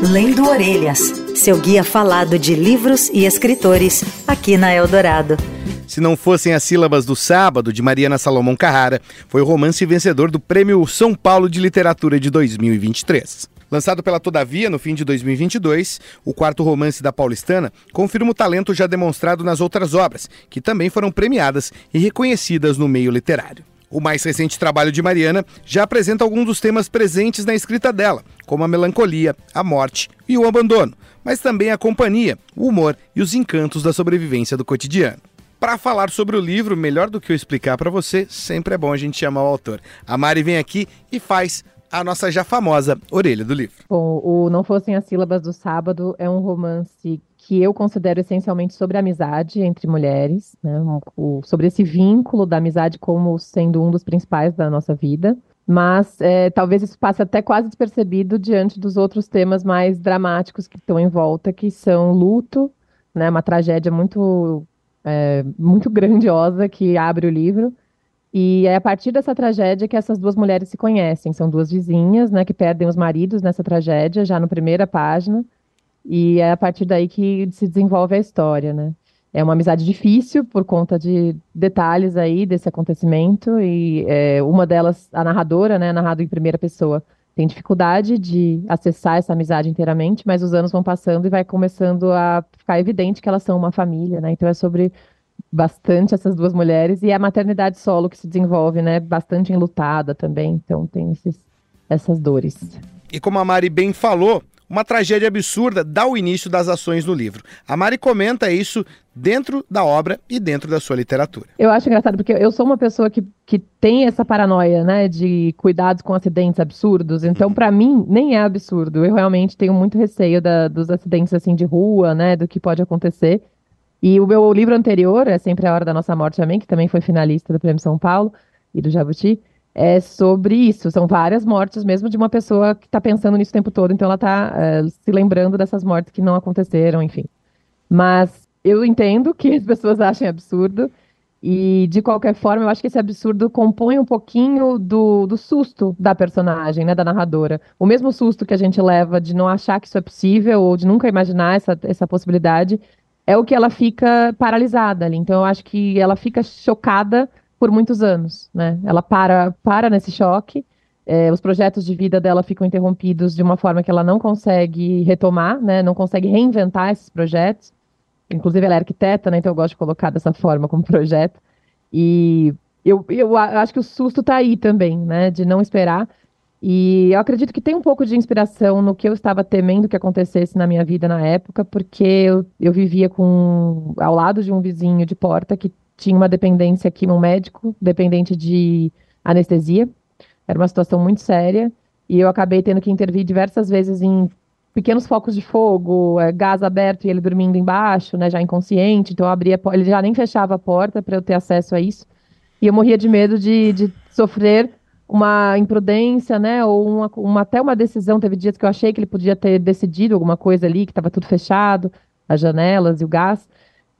Lendo Orelhas, seu guia falado de livros e escritores, aqui na Eldorado. Se não fossem as sílabas do sábado, de Mariana Salomão Carrara, foi o romance vencedor do Prêmio São Paulo de Literatura de 2023. Lançado pela Todavia no fim de 2022, o quarto romance da paulistana confirma o talento já demonstrado nas outras obras, que também foram premiadas e reconhecidas no meio literário. O mais recente trabalho de Mariana já apresenta alguns dos temas presentes na escrita dela, como a melancolia, a morte e o abandono, mas também a companhia, o humor e os encantos da sobrevivência do cotidiano. Para falar sobre o livro, melhor do que eu explicar para você, sempre é bom a gente chamar o autor. A Mari vem aqui e faz a nossa já famosa orelha do livro. Bom, o Não Fossem as Sílabas do Sábado é um romance que eu considero essencialmente sobre amizade entre mulheres, né? o, sobre esse vínculo da amizade como sendo um dos principais da nossa vida. Mas é, talvez isso passe até quase despercebido diante dos outros temas mais dramáticos que estão em volta, que são luto, né? uma tragédia muito, é, muito grandiosa que abre o livro, e é a partir dessa tragédia que essas duas mulheres se conhecem. São duas vizinhas, né, que perdem os maridos nessa tragédia, já na primeira página. E é a partir daí que se desenvolve a história, né? É uma amizade difícil por conta de detalhes aí desse acontecimento e é, uma delas, a narradora, né, narrado em primeira pessoa, tem dificuldade de acessar essa amizade inteiramente, mas os anos vão passando e vai começando a ficar evidente que elas são uma família, né? Então é sobre bastante essas duas mulheres e a maternidade solo que se desenvolve, né? Bastante enlutada também, então tem esses, essas dores. E como a Mari bem falou, uma tragédia absurda dá o início das ações no livro. A Mari comenta isso dentro da obra e dentro da sua literatura. Eu acho engraçado porque eu sou uma pessoa que, que tem essa paranoia, né, de cuidados com acidentes absurdos. Então, para mim, nem é absurdo. Eu realmente tenho muito receio da, dos acidentes assim de rua, né, do que pode acontecer. E o meu livro anterior, é Sempre a Hora da Nossa Morte também, que também foi finalista do Prêmio São Paulo e do Jabuti, é sobre isso. São várias mortes mesmo de uma pessoa que está pensando nisso o tempo todo, então ela está é, se lembrando dessas mortes que não aconteceram, enfim. Mas eu entendo que as pessoas achem absurdo, e de qualquer forma, eu acho que esse absurdo compõe um pouquinho do, do susto da personagem, né, da narradora. O mesmo susto que a gente leva de não achar que isso é possível ou de nunca imaginar essa, essa possibilidade, é o que ela fica paralisada ali. Então eu acho que ela fica chocada por muitos anos, né? Ela para, para nesse choque. É, os projetos de vida dela ficam interrompidos de uma forma que ela não consegue retomar, né? Não consegue reinventar esses projetos. Inclusive ela é arquiteta, né? Então eu gosto de colocar dessa forma como projeto. E eu, eu acho que o susto está aí também, né? De não esperar. E eu acredito que tem um pouco de inspiração no que eu estava temendo que acontecesse na minha vida na época, porque eu, eu vivia com ao lado de um vizinho de porta que tinha uma dependência aqui um médico, dependente de anestesia. Era uma situação muito séria e eu acabei tendo que intervir diversas vezes em pequenos focos de fogo, é, gás aberto e ele dormindo embaixo, né, já inconsciente. Então eu abria, ele já nem fechava a porta para eu ter acesso a isso. E eu morria de medo de, de sofrer uma imprudência, né? Ou uma, uma, até uma decisão. Teve dias que eu achei que ele podia ter decidido alguma coisa ali, que estava tudo fechado, as janelas e o gás.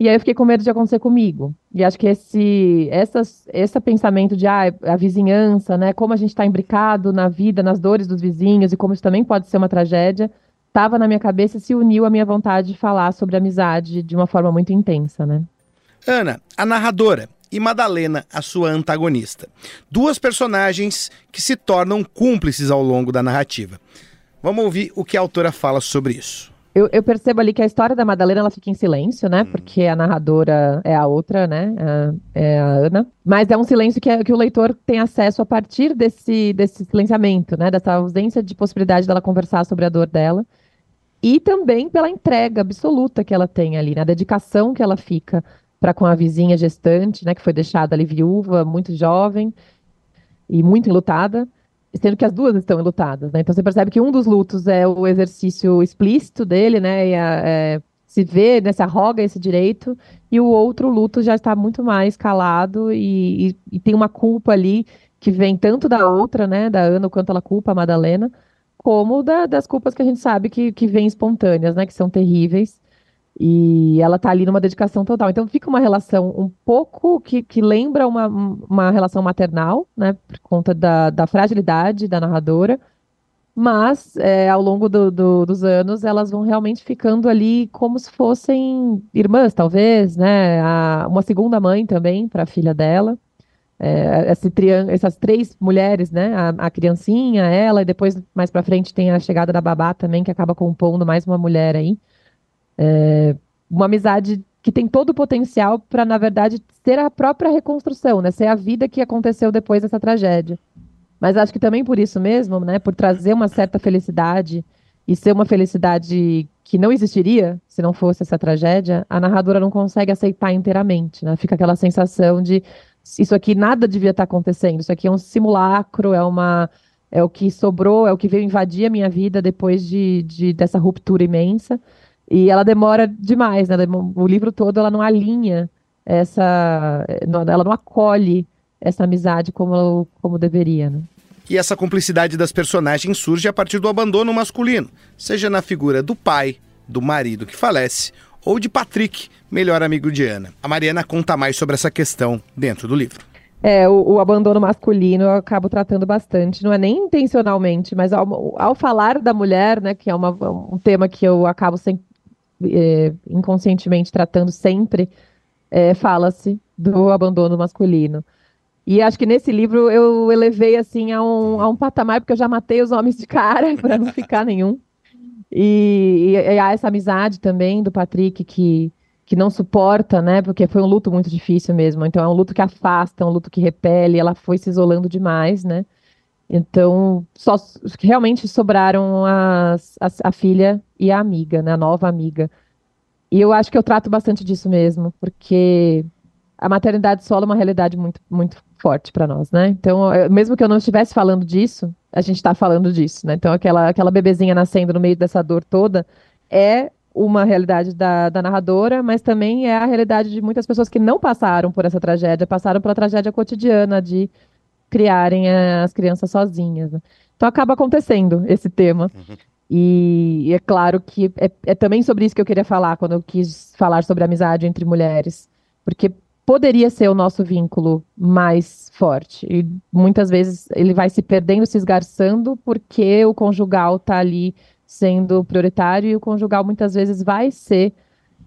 E aí eu fiquei com medo de acontecer comigo. E acho que esse, essas, esse pensamento de ah, a vizinhança, né? Como a gente está imbricado na vida, nas dores dos vizinhos, e como isso também pode ser uma tragédia, estava na minha cabeça e se uniu à minha vontade de falar sobre amizade de uma forma muito intensa, né? Ana, a narradora, e Madalena, a sua antagonista. Duas personagens que se tornam cúmplices ao longo da narrativa. Vamos ouvir o que a autora fala sobre isso. Eu, eu, percebo ali que a história da Madalena ela fica em silêncio, né? Hum. Porque a narradora é a outra, né? É, é a Ana. Mas é um silêncio que, é, que, o leitor tem acesso a partir desse, desse silenciamento, né? Dessa ausência de possibilidade dela conversar sobre a dor dela. E também pela entrega absoluta que ela tem ali, na né? dedicação que ela fica para com a vizinha gestante, né, que foi deixada ali viúva, muito jovem e muito enlutada, sendo que as duas estão enlutadas, né? Então você percebe que um dos lutos é o exercício explícito dele, né, e a, é, se vê, né, se arroga esse direito, e o outro luto já está muito mais calado e, e, e tem uma culpa ali que vem tanto da outra, né, da Ana, quanto ela culpa a Madalena, como da, das culpas que a gente sabe que, que vêm espontâneas, né, que são terríveis. E ela tá ali numa dedicação total. Então fica uma relação um pouco que, que lembra uma, uma relação maternal, né? Por conta da, da fragilidade da narradora, mas é, ao longo do, do, dos anos elas vão realmente ficando ali como se fossem irmãs, talvez, né? A, uma segunda mãe também para a filha dela. É, essas três mulheres, né? A, a, criancinha, ela, e depois mais para frente tem a chegada da babá também, que acaba compondo mais uma mulher aí. É, uma amizade que tem todo o potencial para, na verdade, ser a própria reconstrução, né? Ser a vida que aconteceu depois dessa tragédia. Mas acho que também por isso mesmo, né? Por trazer uma certa felicidade e ser uma felicidade que não existiria se não fosse essa tragédia, a narradora não consegue aceitar inteiramente, né? Fica aquela sensação de isso aqui nada devia estar acontecendo, isso aqui é um simulacro, é uma é o que sobrou, é o que veio invadir a minha vida depois de, de dessa ruptura imensa. E ela demora demais, né? O livro todo ela não alinha essa, ela não acolhe essa amizade como, como deveria, né? E essa cumplicidade das personagens surge a partir do abandono masculino, seja na figura do pai, do marido que falece, ou de Patrick, melhor amigo de Ana. A Mariana conta mais sobre essa questão dentro do livro. É, o, o, abandono masculino eu acabo tratando bastante, não é nem intencionalmente, mas ao, ao falar da mulher, né, que é uma, um tema que eu acabo sem, é, inconscientemente tratando sempre, é, fala-se do abandono masculino. E acho que nesse livro eu elevei assim a um, a um patamar, porque eu já matei os homens de cara, para não ficar nenhum. E, e, e, há essa amizade também do Patrick que, que não suporta, né? Porque foi um luto muito difícil mesmo. Então é um luto que afasta, um luto que repele. Ela foi se isolando demais, né? Então só realmente sobraram as, a filha e a amiga, né? A nova amiga. E eu acho que eu trato bastante disso mesmo, porque a maternidade solo é uma realidade muito, muito forte para nós, né? Então, mesmo que eu não estivesse falando disso, a gente está falando disso, né? Então, aquela, aquela bebezinha nascendo no meio dessa dor toda é uma realidade da, da narradora, mas também é a realidade de muitas pessoas que não passaram por essa tragédia, passaram pela tragédia cotidiana de criarem as crianças sozinhas. Né? Então, acaba acontecendo esse tema. Uhum. E, e, é claro que é, é também sobre isso que eu queria falar quando eu quis falar sobre amizade entre mulheres. Porque poderia ser o nosso vínculo mais forte. E muitas vezes ele vai se perdendo, se esgarçando, porque o conjugal está ali sendo prioritário e o conjugal muitas vezes vai ser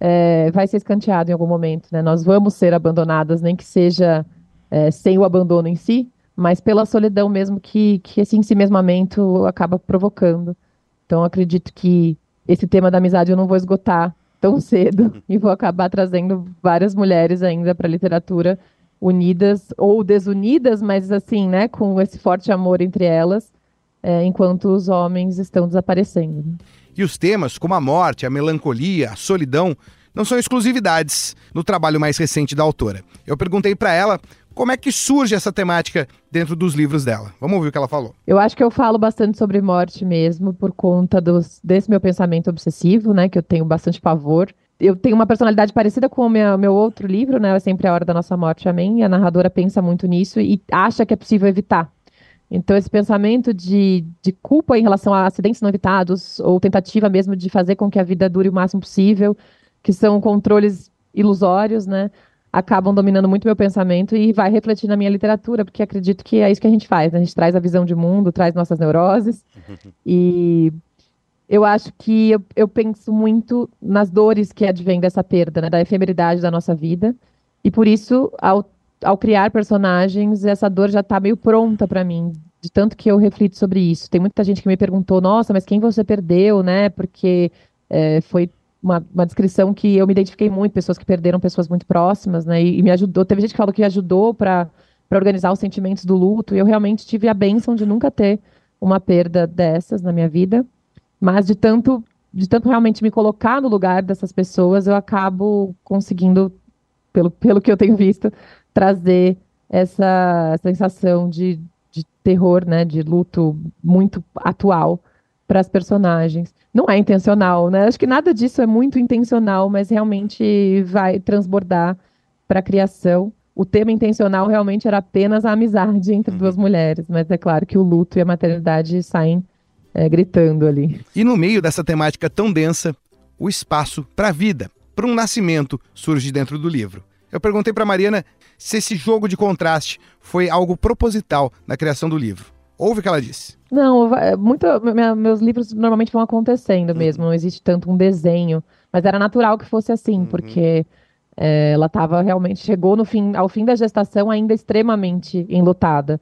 é, vai ser escanteado em algum momento. Né? Nós vamos ser abandonadas, nem que seja é, sem o abandono em si, mas pela solidão mesmo que, que esse ensimesmamento acaba provocando. Então acredito que esse tema da amizade eu não vou esgotar tão cedo e vou acabar trazendo várias mulheres ainda para a literatura unidas ou desunidas, mas assim, né, com esse forte amor entre elas, é, enquanto os homens estão desaparecendo. E os temas, como a morte, a melancolia, a solidão, não são exclusividades no trabalho mais recente da autora. Eu perguntei para ela como é que surge essa temática dentro dos livros dela. Vamos ouvir o que ela falou. Eu acho que eu falo bastante sobre morte mesmo por conta dos, desse meu pensamento obsessivo, né, que eu tenho bastante pavor. Eu tenho uma personalidade parecida com o meu, meu outro livro, né, é Sempre a Hora da Nossa Morte, Amém. E a narradora pensa muito nisso e acha que é possível evitar. Então, esse pensamento de, de culpa em relação a acidentes não evitados, ou tentativa mesmo de fazer com que a vida dure o máximo possível, que são controles ilusórios, né? Acabam dominando muito meu pensamento e vai refletir na minha literatura, porque acredito que é isso que a gente faz, né? A gente traz a visão de mundo, traz nossas neuroses. e eu acho que eu, eu, penso muito nas dores que advêm dessa perda, né? Da efemeridade da nossa vida. E por isso, ao, ao criar personagens, essa dor já está meio pronta para mim, de tanto que eu reflito sobre isso. Tem muita gente que me perguntou, nossa, mas quem você perdeu, né? Porque é, foi uma, uma, descrição que eu me identifiquei muito, pessoas que perderam pessoas muito próximas, né? E, e me ajudou. Teve gente que falou que ajudou para organizar os sentimentos do luto. E eu realmente tive a bênção de nunca ter uma perda dessas na minha vida. Mas de tanto, de tanto realmente me colocar no lugar dessas pessoas, eu acabo conseguindo, pelo, pelo que eu tenho visto, trazer essa sensação de, de terror, né? De luto muito atual para as personagens não é intencional, né? Acho que nada disso é muito intencional, mas realmente vai transbordar para a criação. O tema intencional realmente era apenas a amizade entre duas uhum. mulheres, mas é claro que o luto e a maternidade saem é, gritando ali. E no meio dessa temática tão densa, o espaço para a vida, para um nascimento, surge dentro do livro. Eu perguntei para Mariana se esse jogo de contraste foi algo proposital na criação do livro Ouve o que ela disse. Não, é, muito, meus livros normalmente vão acontecendo uhum. mesmo, não existe tanto um desenho. Mas era natural que fosse assim, uhum. porque é, ela estava realmente, chegou no fim, ao fim da gestação ainda extremamente enlutada.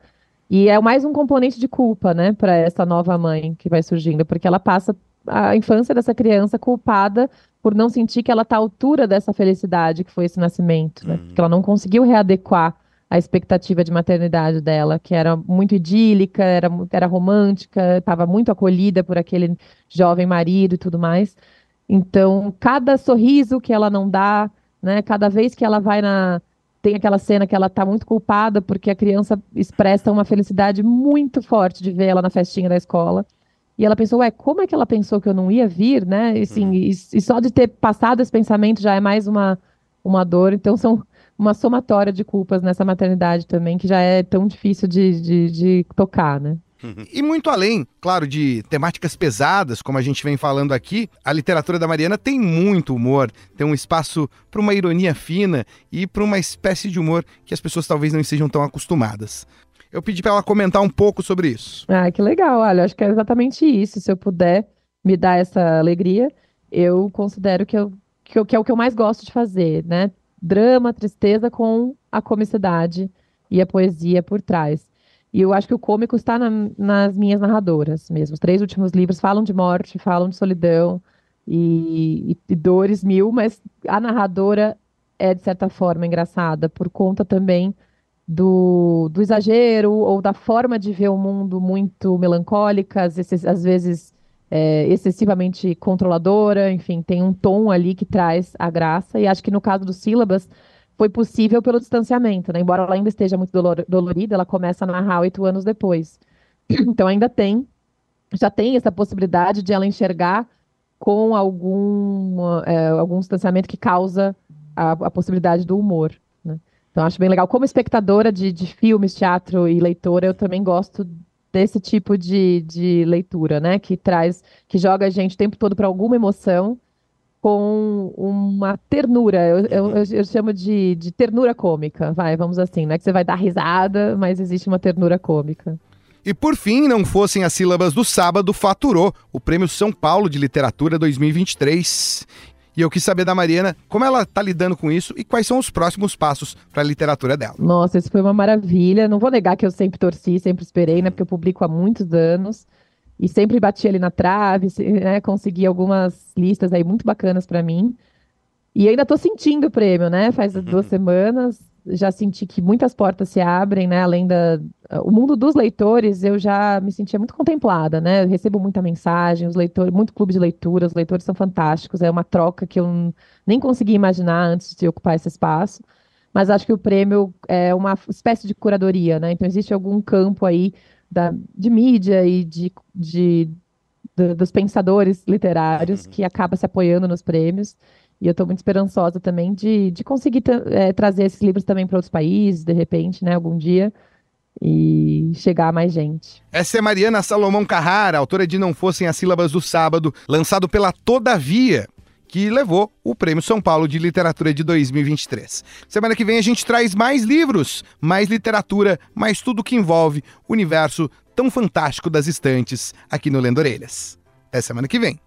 E é mais um componente de culpa, né, para essa nova mãe que vai surgindo, porque ela passa a infância dessa criança culpada por não sentir que ela está à altura dessa felicidade que foi esse nascimento, né? Uhum. Que ela não conseguiu readequar a expectativa de maternidade dela, que era muito idílica, era, era romântica, estava muito acolhida por aquele jovem marido e tudo mais. Então, cada sorriso que ela não dá, né, cada vez que ela vai na, tem aquela cena que ela está muito culpada porque a criança expressa uma felicidade muito forte de ver ela na festinha da escola. E ela pensou, ué, como é que ela pensou que eu não ia vir, né? E, assim, uhum. e, e, só de ter passado esse pensamento já é mais uma, uma dor. Então são uma somatória de culpas nessa maternidade também, que já é tão difícil de, de, de tocar, né? Uhum. E muito além, claro, de temáticas pesadas, como a gente vem falando aqui, a literatura da Mariana tem muito humor, tem um espaço para uma ironia fina e para uma espécie de humor que as pessoas talvez não estejam tão acostumadas. Eu pedi para ela comentar um pouco sobre isso. Ah, que legal. Olha, acho que é exatamente isso. Se eu puder me dar essa alegria, eu considero que, eu, que, eu, que é o que eu mais gosto de fazer, né? Drama, tristeza com a comicidade e a poesia por trás. E eu acho que o cômico está na, nas minhas narradoras mesmo. Os três últimos livros falam de morte, falam de solidão e, e, e dores mil, mas a narradora é, de certa forma, engraçada, por conta também do, do exagero ou da forma de ver o mundo muito melancólica, às vezes, às vezes é, excessivamente controladora, enfim, tem um tom ali que traz a graça. E acho que no caso dos sílabas foi possível pelo distanciamento, né? Embora ela ainda esteja muito dolor, dolorida, ela começa a narrar oito anos depois. Então ainda tem, já tem essa possibilidade de ela enxergar com algum, é, algum distanciamento que causa a, a possibilidade do humor. Né? Então acho bem legal. Como espectadora de, de filmes, teatro e leitora, eu também gosto desse tipo de, de leitura, né? Que traz, que joga a gente o tempo todo para alguma emoção com uma ternura, eu, eu, eu chamo de, de, ternura cômica, vai, vamos assim, não é que você vai dar risada, mas existe uma ternura cômica. E por fim, não fossem as sílabas do sábado, faturou o Prêmio São Paulo de Literatura 2023. E eu quis saber da Mariana como ela está lidando com isso e quais são os próximos passos para a literatura dela. Nossa, isso foi uma maravilha. Não vou negar que eu sempre torci, sempre esperei, né? Porque eu publico há muitos anos e sempre bati ali na trave, né, consegui algumas listas aí muito bacanas para mim. E ainda estou sentindo o prêmio, né? Faz uhum. duas semanas, já senti que muitas portas se abrem, né? Além da o mundo dos leitores, eu já me sentia muito contemplada, né? Eu recebo muita mensagem, os leitores, muito clube de leitura, os leitores são fantásticos, é uma troca que eu nem consegui imaginar antes de ocupar esse espaço. Mas acho que o prêmio é uma espécie de curadoria, né? Então existe algum campo aí da, de mídia e de, de, de dos pensadores literários que acaba se apoiando nos prêmios. E eu estou muito esperançosa também de, de conseguir é, trazer esses livros também para outros países, de repente, né, algum dia, e chegar a mais gente. Essa é Mariana Salomão Carrara, autora de Não Fossem as Sílabas do Sábado, lançado pela Todavia, que levou o Prêmio São Paulo de Literatura de 2023. Semana que vem a gente traz mais livros, mais literatura, mais tudo que envolve o universo tão fantástico das estantes aqui no Lendo Orelhas. É semana que vem.